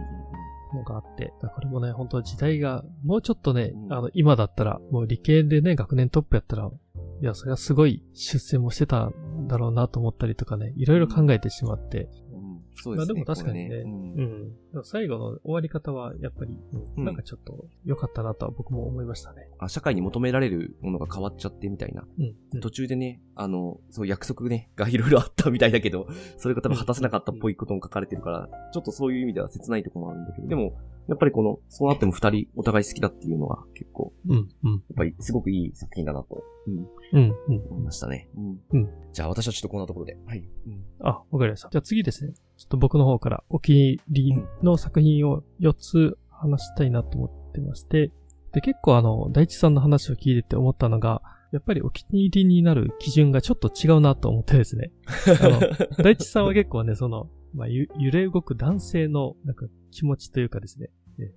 のがあって、これもね、本当時代が、もうちょっとね、あの、今だったら、もう理系でね、学年トップやったら、いや、それはすごい出世もしてたんだろうなと思ったりとかね、いろいろ考えてしまって、そうですね。まあでも確かにね、うん、うん。最後の終わり方は、やっぱり、うん、なんかちょっと良かったなとは僕も思いましたね。あ、社会に求められるものが変わっちゃってみたいな。うん、途中でね、あの、そう約束ね、がいろいろあったみたいだけど、それが多分果たせなかったっぽいことも書かれてるから、ちょっとそういう意味では切ないところもあるんだけど、でも、やっぱりこの、そうなっても二人お互い好きだっていうのは結構、うん、うん。やっぱりすごくいい作品だなと、うん。うん、うん。思いましたね。うん。うん。じゃあ私はちょっとこんなところで。はい。うん。あ、わかりました。じゃあ次ですね。ちょっと僕の方からお気に入りの作品を4つ話したいなと思ってまして、で、結構あの、大地さんの話を聞いてて思ったのが、やっぱりお気に入りになる基準がちょっと違うなと思ってですね。あの、大地さんは結構ね、その、まあ、揺れ動く男性の、なんか気持ちというかですね、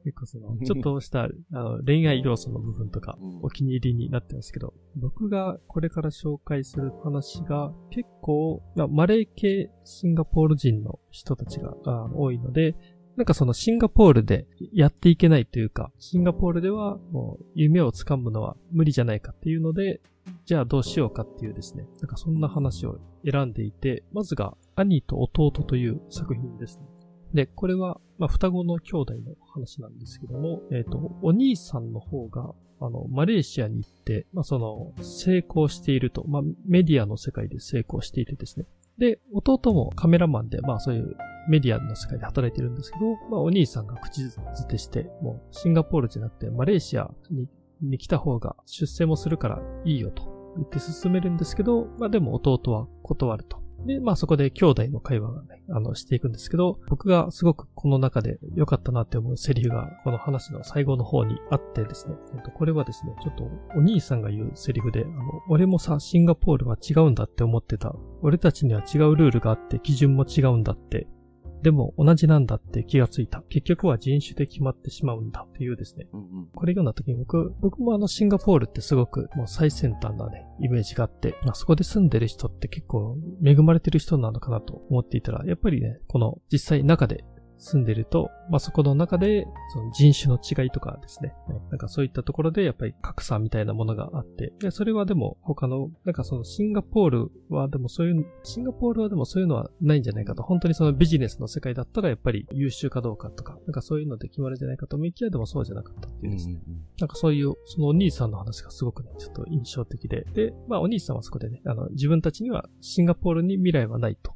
結構その、ちょっとしたあの恋愛要素の部分とか、お気に入りになってますけど、僕がこれから紹介する話が結構、まあ、マレー系シンガポール人の人たちが多いので、なんかそのシンガポールでやっていけないというか、シンガポールではもう夢をつかむのは無理じゃないかっていうので、じゃあどうしようかっていうですね、なんかそんな話を選んでいて、まずが兄と弟という作品ですね。で、これは、まあ、双子の兄弟の話なんですけども、えっ、ー、と、お兄さんの方が、あの、マレーシアに行って、まあ、その、成功していると、まあ、メディアの世界で成功していてですね。で、弟もカメラマンで、まあそういうメディアの世界で働いてるんですけど、まあお兄さんが口づてして、もうシンガポールじゃなくてマレーシアにに来た方が出世もするからいいよと言って進めるんですけど、まあでも弟は断ると。で、まあそこで兄弟の会話がね、あの、していくんですけど、僕がすごくこの中で良かったなって思うセリフが、この話の最後の方にあってですね、これはですね、ちょっとお兄さんが言うセリフで、あの、俺もさ、シンガポールは違うんだって思ってた。俺たちには違うルールがあって、基準も違うんだってでも同じなんだって気がついた。結局は人種で決まってしまうんだっていうですね。うんうん、これ読んだ時に僕、僕もあのシンガポールってすごくもう最先端なね、イメージがあって、まあそこで住んでる人って結構恵まれてる人なのかなと思っていたら、やっぱりね、この実際中で住んでると、まあ、そこの中で、その人種の違いとかですね。なんかそういったところでやっぱり格差みたいなものがあって、でそれはでも他の、なんかそのシンガポールはでもそういう、シンガポールはでもそういうのはないんじゃないかと。本当にそのビジネスの世界だったらやっぱり優秀かどうかとか、なんかそういうので決まるんじゃないかと思いきやでもそうじゃなかったっていうですね。うんうん、なんかそういう、そのお兄さんの話がすごくね、ちょっと印象的で。で、まあお兄さんはそこでね、あの、自分たちにはシンガポールに未来はないと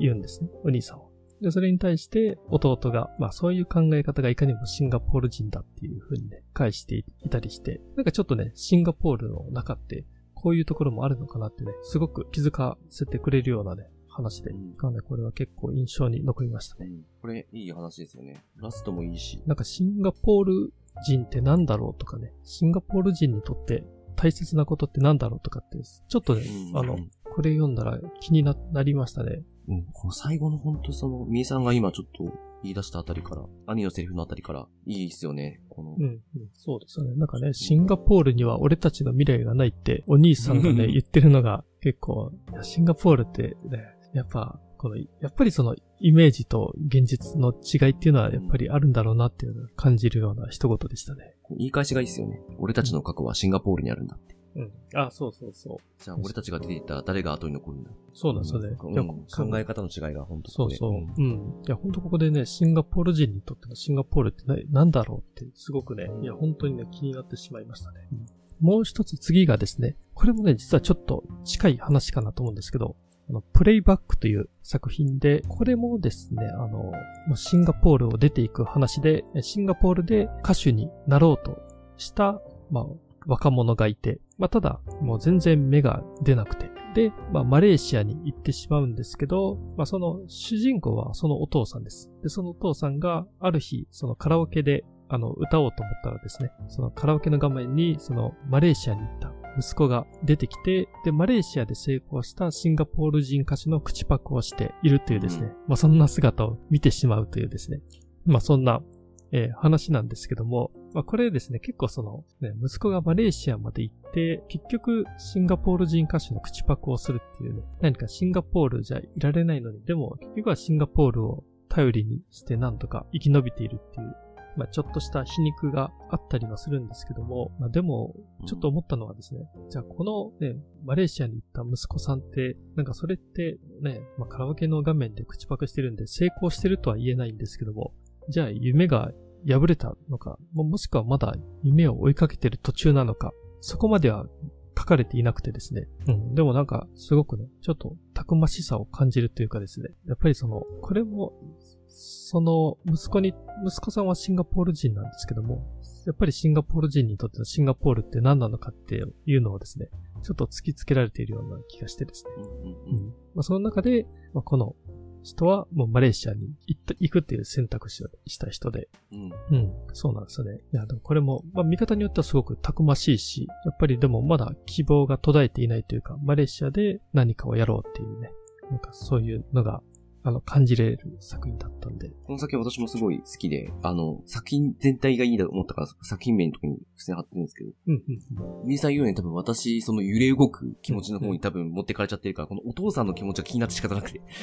言うんですね。お兄さんは。で、それに対して弟が、まあそういう考え方がいかにもシンガポール人だっていう風にね、返していたりして、なんかちょっとね、シンガポールの中ってこういうところもあるのかなってね、すごく気づかせてくれるようなね、話で、うん、ね、これは結構印象に残りましたね、うん。これいい話ですよね。ラストもいいし。なんかシンガポール人って何だろうとかね、シンガポール人にとって大切なことって何だろうとかって、ちょっとね、うん、あの、これ読んだら気になりましたね。うん、この最後の本当その、みえさんが今ちょっと言い出したあたりから、兄のセリフのあたりから、いいですよね。この。うん、うん、そうですよね。なんかね、シンガポールには俺たちの未来がないって、お兄さんがね、言ってるのが結構、シンガポールってね、やっぱ、この、やっぱりそのイメージと現実の違いっていうのはやっぱりあるんだろうなっていうのを感じるような一言でしたね。言い返しがいいですよね。俺たちの過去はシンガポールにあるんだって。うん。あ、そうそうそう。じゃあ、俺たちが出ていったら誰が後に残るんだ？そうなんですよね。うん、考え方の違いが本当そうそう。うん。いや、本当ここでね、シンガポール人にとってのシンガポールって何だろうって、すごくね、いや、本当にね、気になってしまいましたね。うん、もう一つ次がですね、これもね、実はちょっと近い話かなと思うんですけど、あの、プレイバックという作品で、これもですね、あの、シンガポールを出ていく話で、シンガポールで歌手になろうとした、まあ、若者がいて、まあ、ただ、もう全然目が出なくて。で、まあ、マレーシアに行ってしまうんですけど、まあ、その主人公はそのお父さんです。で、そのお父さんがある日、そのカラオケで、あの、歌おうと思ったらですね、そのカラオケの画面に、そのマレーシアに行った息子が出てきて、で、マレーシアで成功したシンガポール人歌手の口パクをしているというですね、うんまあそんな姿を見てしまうというですね、まあそんな、えー話なんですけども、まあこれですね、結構その、ね、息子がマレーシアまで行って、結局シンガポール人歌手の口パクをするっていうね、何かシンガポールじゃいられないのに、でも結局はシンガポールを頼りにしてなんとか生き延びているっていう、まあちょっとした皮肉があったりはするんですけども、まあでも、ちょっと思ったのはですね、じゃあこのね、マレーシアに行った息子さんって、なんかそれってね、まあカラオケの画面で口パクしてるんで成功してるとは言えないんですけども、じゃあ夢が破れたのか、ももしくはまだ夢を追いかけてる途中なのか、そこまでは書かれていなくてですね。うん。でもなんか、すごくね、ちょっとたくましさを感じるというかですね。やっぱりその、これも、その、息子に、息子さんはシンガポール人なんですけども、やっぱりシンガポール人にとってのシンガポールって何なのかっていうのをですね、ちょっと突きつけられているような気がしてですね。うん。まあ、その中で、まあ、この人はもうマレーシアに行った、行くっていう選択肢をした人で、うん。うん、そうなんですよね。いや、でもこれも、まあ見方によってはすごくたくましいし、やっぱりでもまだ希望が途絶えていないというか、マレーシアで何かをやろうっていうね、なんかそういうのが、あの、感じれる作品だったんで。この作品私もすごい好きで、あの、作品全体がいいと思ったから、作品名のとこに付箋貼ってるんですけど、うん、うん、ミーさん言うように多分私、その揺れ動く気持ちの方に多分持ってかれちゃってるから、このお父さんの気持ちが気になって仕方なくて、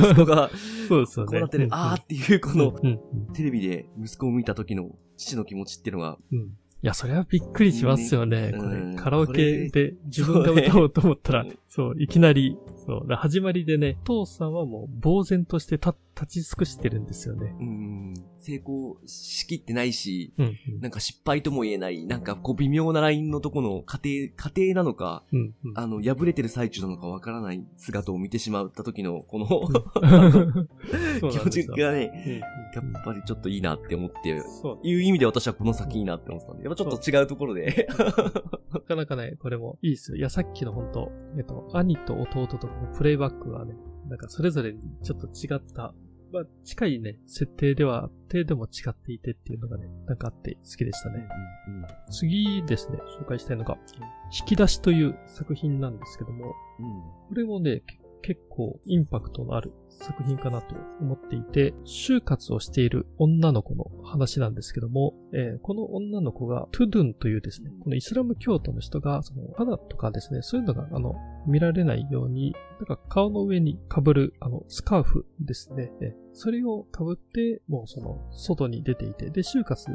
息子が、そうですよね。こうなってる、うんあーっていうこの、うん、うん、テレビで息子を見た時の父の気持ちっていうのが、うん。いや、それはびっくりしますよね。うんこうん。れ、カラオケで自分が歌おうと思ったらそう、いきなり、そう、始まりでね、父さんはもう呆然として立っ立ち尽くしてるんですよね。うん、成功しきってないし、うん、うんなんか失敗とも言えない、なんかこう微妙なラインのとこの家庭、家庭なのか、うん、うん。あの、破れてる最中なのかわからない姿を見てしまった時の、この 気持ちがね、やっぱりちょっといいなって思って、そう。いう意味で私はこの先いいなって思ってたんで、やっぱちょっと違うところで。なかなかね、これもいいですよ。いや、さっきの本当えっと、兄と弟とかのプレイバックはね、なんかそれぞれにちょっと違った、まあ、近いね、設定ではあって、でも違っていてっていうのがね、なんかあって好きでしたね。次ですね、紹介したいのが、引き出しという作品なんですけども、これもね、け結構インパクトのある作品かなと思っていて、就活をしている女の子の話なんですけども、えーこの女の子がトゥドゥンというですね、このイスラム教徒の人が、その肌とかですね、そういうのが、あの、見られないように、なんか顔の上に被る、あの、スカーフですね。えーそれを被って、もうその、外に出ていて、で、就活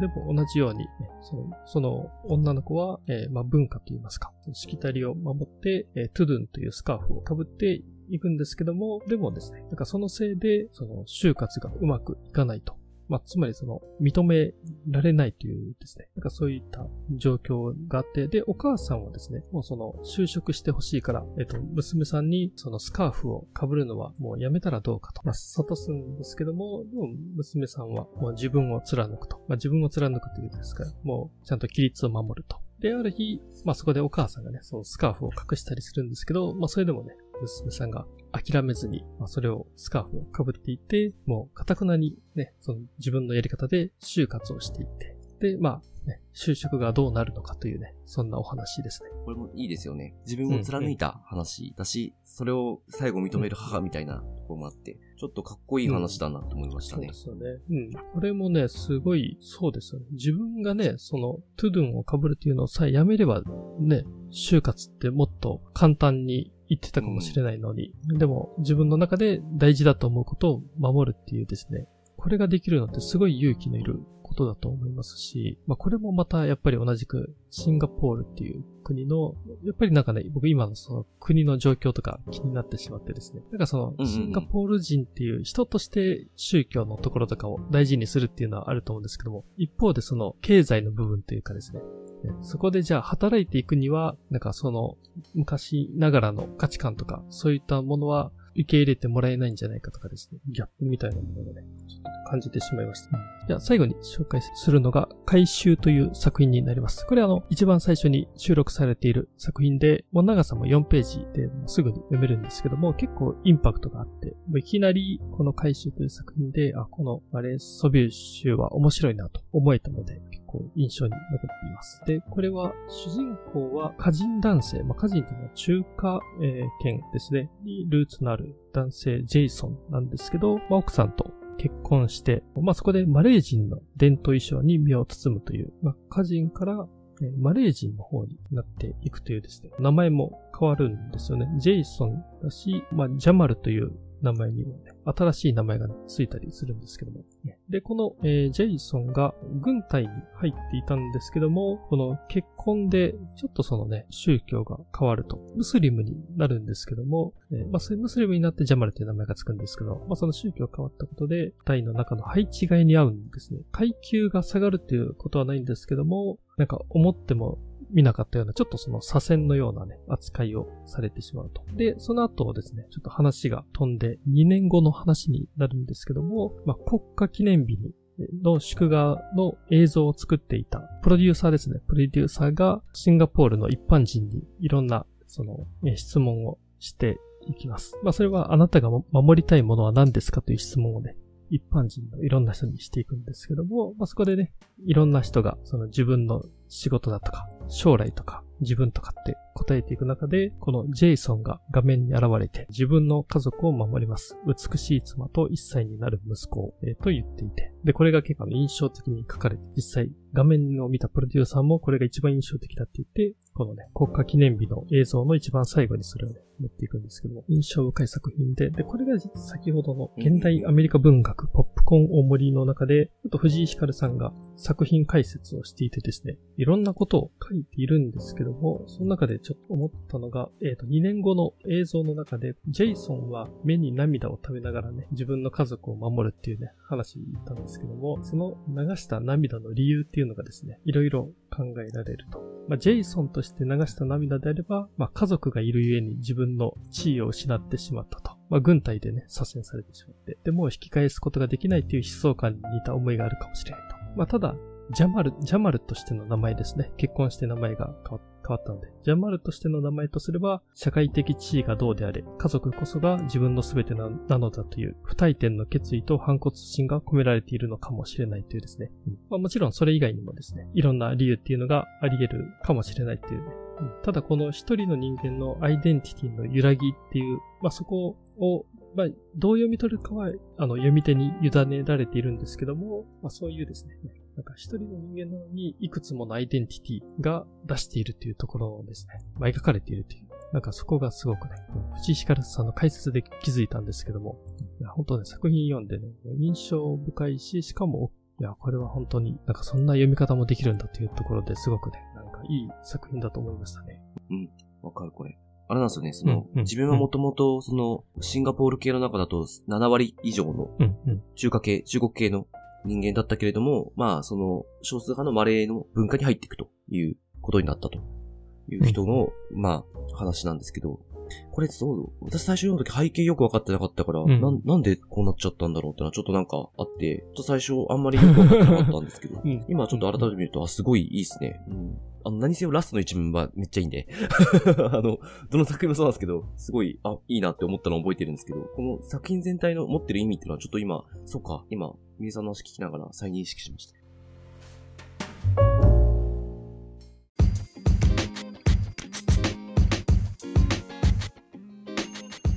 でも同じように、ね、その、その女の子は、えーまあ、文化といいますか、しきたりを守って、えートゥドゥンというスカーフを被っていくんですけども、でもですね、なんかそのせいで、その、就活がうまくいかないと。まあ、つまりその、認められないというですね、なんかそういった状況があって、で、お母さんはですね、もうその、就職してほしいから、えっと、娘さんにそのスカーフを被るのはもうやめたらどうかと、まあ、諭すんですけども、でも娘さんはもう自分を貫くと。まあ、自分を貫くというですから、もうちゃんと規律を守ると。で、ある日、まあ、そこでお母さんがね、そのスカーフを隠したりするんですけど、まあ、それでもね、娘さんが諦めずに、まあ、それをスカーフを被っていて、もう、かたくなにね、その自分のやり方で就活をしていって、で、まあ、ね、就職がどうなるのかというね、そんなお話ですね。これもいいですよね。自分を貫いた話だし、それを最後認める母みたいなところもあって、ちょっとかっこいい話だなと思いましたねそうで。すよね。うん。これもね、すごい、そうですよね。自分がね、その、トゥドゥンを被るっていうのをさえやめれば、ね、就活ってもっと簡単に言ってたかもしれないのに、でも自分の中で大事だと思うことを守るっていうですね、これができるのってすごい勇気のいることだと思いますし、まあこれもまたやっぱり同じくシンガポールっていう国の、やっぱりなんかね、僕今のその国の状況とか気になってしまってですね、なんかそのシンガポール人っていう人として宗教のところとかを大事にするっていうのはあると思うんですけども、一方でその経済の部分というかですね、ねそこでじゃあ働いていくには、なんかその昔ながらの価値観とか、そういったものは受け入れてもらえないんじゃないかとかですね、ギャップみたいなものをね、ちょっと感じてしまいました。じゃあ最後に紹介するのが、回収という作品になります。これあの、一番最初に収録されている作品で、もう長さも4ページですぐに読めるんですけども、結構インパクトがあって、もういきなりこの回収という作品で、あ、このマレーソビュー集は面白いなと思えたので、結構印象に残っています。で、これは、主人公は歌人男性、まあ、歌人というのは中華、えー、圏ですね、にルーツのある男性、ジェイソンなんですけど、まあ、奥さんと結婚して、まあ、そこでマレー人の伝統衣装に身を包むという、まあ、歌人からマレー人の方になっていくというですね、名前も変わるんですよね。ジェイソンだし、まあ、ジャマルという名前にもね、新しい名前がついたりするんですけども。で、この、えー、ジェイソンが軍隊に入っていたんですけども、この結婚でちょっとそのね、宗教が変わると、ムスリムになるんですけども、えー、まあ、そムスリムになってジャマルという名前がつくんですけど、まあ、その宗教が変わったことで、隊の中の配置換えに合うんですね。階級が下がるということはないんですけども、なんか思っても見なかったような、ちょっとその左遷のようなね、扱いをされてしまうと。で、その後ですね、ちょっと話が飛んで、2年後の話になるんですけども、まあ、国家記念日にの祝賀の映像を作っていたプロデューサーですね。プロデューサーがシンガポールの一般人にいろんなその質問をしていきます。まあそれはあなたが守りたいものは何ですかという質問をね、一般人のいろんな人にしていくんですけども、まあそこでね、いろんな人がその自分の仕事だとか、将来とか、自分とかって答えていく中で、このジェイソンが画面に現れて、自分の家族を守ります。美しい妻と一歳になる息子を、えー、と言っていて、で、これが結構印象的に書かれて、実際画面を見たプロデューサーもこれが一番印象的だって言って、このね、国家記念日の映像の一番最後にそれをね、持っていくんですけども、印象深い作品で、で、これが先ほどの現代アメリカ文学ポップコーン大盛りの中で、ちょっと藤井光さんが作品解説をしていてですね、いろんなことを書いているんですけども、その中でちょっと思ったのが、えっ、ー、と、2年後の映像の中で、ジェイソンは目に涙を溜めながらね、自分の家族を守るっていうね、話に言ったんですけども、その流した涙の理由っていうのがですね、いろいろ考えられると。まあ、ジェイソンとして流した涙であれば、まあ、家族がいるゆえに自分の地位を失ってしまったと。まあ、軍隊でね、左遷されてしまって、でも引き返すことができないという悲壮感に似た思いがあるかもしれないと。まあ、ただ、ジャマル、ジャマルとしての名前ですね。結婚して名前が変わ変わったので、ジャマルとしての名前とすれば、社会的地位がどうであれ、家族こそが自分の全てなのだという、不退転の決意と反骨心が込められているのかもしれないというですね。うんまあ、もちろんそれ以外にもですね、いろんな理由っていうのがあり得るかもしれないっていうね。うん、ただこの一人の人間のアイデンティティの揺らぎっていう、まあ、そこをまあ、どう読み取るかは、あの、読み手に委ねられているんですけども、まあ、そういうですね、なんか一人の人間なのにいくつものアイデンティティが出しているというところですね。まあ、描かれているという。なんかそこがすごくね、藤井光さんの解説で気づいたんですけども、いや本当ね、作品読んでね、印象深いし、しかも、いや、これは本当になんかそんな読み方もできるんだというところですごくね、なんかいい作品だと思いましたね。うん、わかるこれ。あれなんですよね、その、うんうん、自分はもともと、その、シンガポール系の中だと7割以上の、中華系、中国系の人間だったけれども、まあ、その、少数派のマレーの文化に入っていくということになったと。いう人の、うん、まあ、話なんですけど、これそう、私最初読むとき背景よくわかってなかったから、うん、な、なんでこうなっちゃったんだろうってのはちょっとなんかあって、ちょっと最初あんまりよくわかってなかったんですけど、うん、今ちょっと改めて見ると、あ、すごいいいっすね。うん。あの、何せよラストの一文はめっちゃいいんで。あの、どの作品もそうなんですけど、すごい、あ、いいなって思ったのを覚えてるんですけど、この作品全体の持ってる意味っていうのはちょっと今、そうか、今、みゆさんの話聞きながら再認識しました。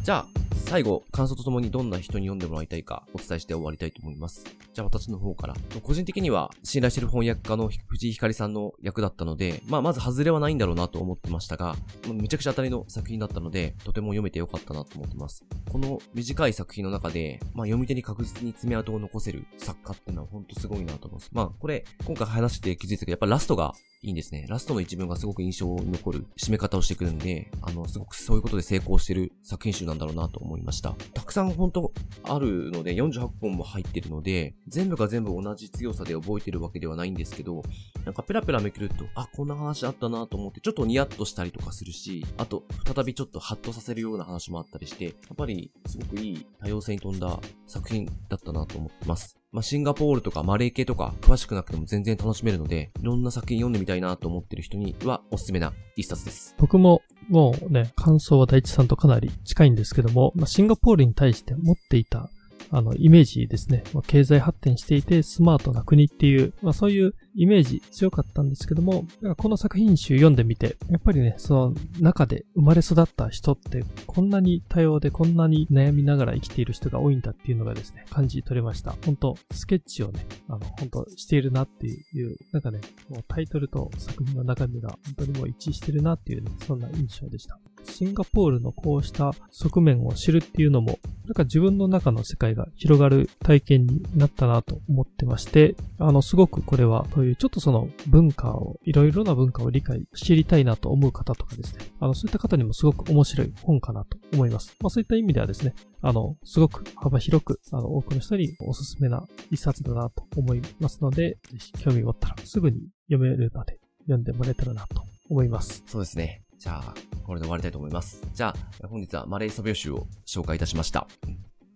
じゃあ、最後、感想とともにどんな人に読んでもらいたいかお伝えして終わりたいと思います。じゃあ私の方から。個人的には信頼してる翻訳家の藤井光さんの役だったので、まあまず外れはないんだろうなと思ってましたが、めちゃくちゃ当たりの作品だったので、とても読めてよかったなと思ってます。この短い作品の中で、まあ読み手に確実に爪痕を残せる作家っていうのは本当すごいなと思います。まあこれ、今回話して気づいたけど、やっぱラストがいいんですね。ラストの一文がすごく印象に残る締め方をしてくるんで、あの、すごくそういうことで成功してる作品集なんだろうなと思いました。たくさん本当あるので、48本も入ってるので、全部が全部同じ強さで覚えてるわけではないんですけど、なんかペラペラめくると、あ、こんな話あったなと思って、ちょっとニヤッとしたりとかするし、あと、再びちょっとハッとさせるような話もあったりして、やっぱりすごくいい多様性に富んだ作品だったなと思ってます。まあ、シンガポールとかマレー系とか詳しくなくても全然楽しめるので、いろんな作品読んでみたいなと思ってる人にはおすすめな一冊です。僕ももうね、感想は大地さんとかなり近いんですけども、まあ、シンガポールに対して持っていた、あの、イメージですね。まあ、経済発展していてスマートな国っていう、まあそういうイメージ強かったんですけども、この作品集読んでみて、やっぱりね、その中で生まれ育った人ってこんなに多様でこんなに悩みながら生きている人が多いんだっていうのがですね、感じ取れました。本当スケッチをね、あの、本当しているなっていう、なんかね、もうタイトルと作品の中身が本当にもう一致してるなっていうね、そんな印象でした。シンガポールのこうした側面を知るっていうのも、なんか自分の中の世界が広がる体験になったなと思ってまして、あの、すごくこれは、そういうちょっとその文化を、いろいろな文化を理解、知りたいなと思う方とかですね、あの、そういった方にもすごく面白い本かなと思います。まあそういった意味ではですね、あの、すごく幅広く、あの、多くの人におすすめな一冊だなと思いますので、ぜひ興味持ったらすぐに読めるので、読んでもらえたらなと思います。そうですね。じゃあ、これで終わりたいと思います。じゃあ、本日はマレーソビオ集を紹介いたしました。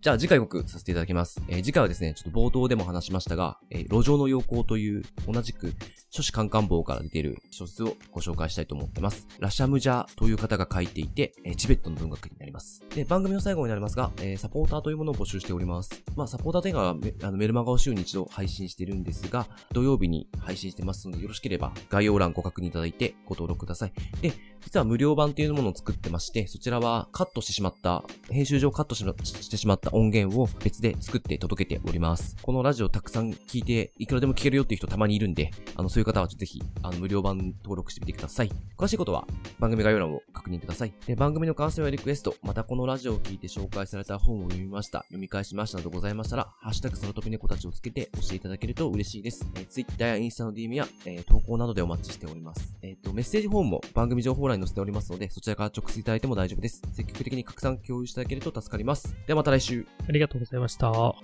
じゃあ次回告させていただきます。えー、次回はですね、ちょっと冒頭でも話しましたが、えー、路上の陽光という同じく書士カンカン坊から出ている書説をご紹介したいと思ってます。ラシャムジャーという方が書いていて、えー、チベットの文学になります。で、番組の最後になりますが、えサポーターというものを募集しております。まあ、サポーターというのはメあのメルマガを週に一度配信しているんですが、土曜日に配信してますので、よろしければ概要欄ご確認いただいてご登録ください。で、実は無料版っていうものを作ってまして、そちらはカットしてしまった、編集上カットしてしまったた音源を別で作って届けております。このラジオたくさん聞いて、いくらでも聞けるよっていう人たまにいるんで、あの、そういう方はぜひ、あの、無料版登録してみてください。詳しいことは番組概要欄を確認ください。で、番組の感想やリクエスト、またこのラジオを聞いて紹介された本を読みました、読み返しましたなどございましたら、ハッシュタグその飛び猫たちをつけて教えていただけると嬉しいです。え、Twitter やインスタの DM や、えー、投稿などでお待ちしております。えっ、ー、と、メッセージフォームも番組情報欄に載せておりますので、そちらから直接いただいても大丈夫です。積極的に拡散共有していただけると助かります。ではまた来週。ありがとうございました。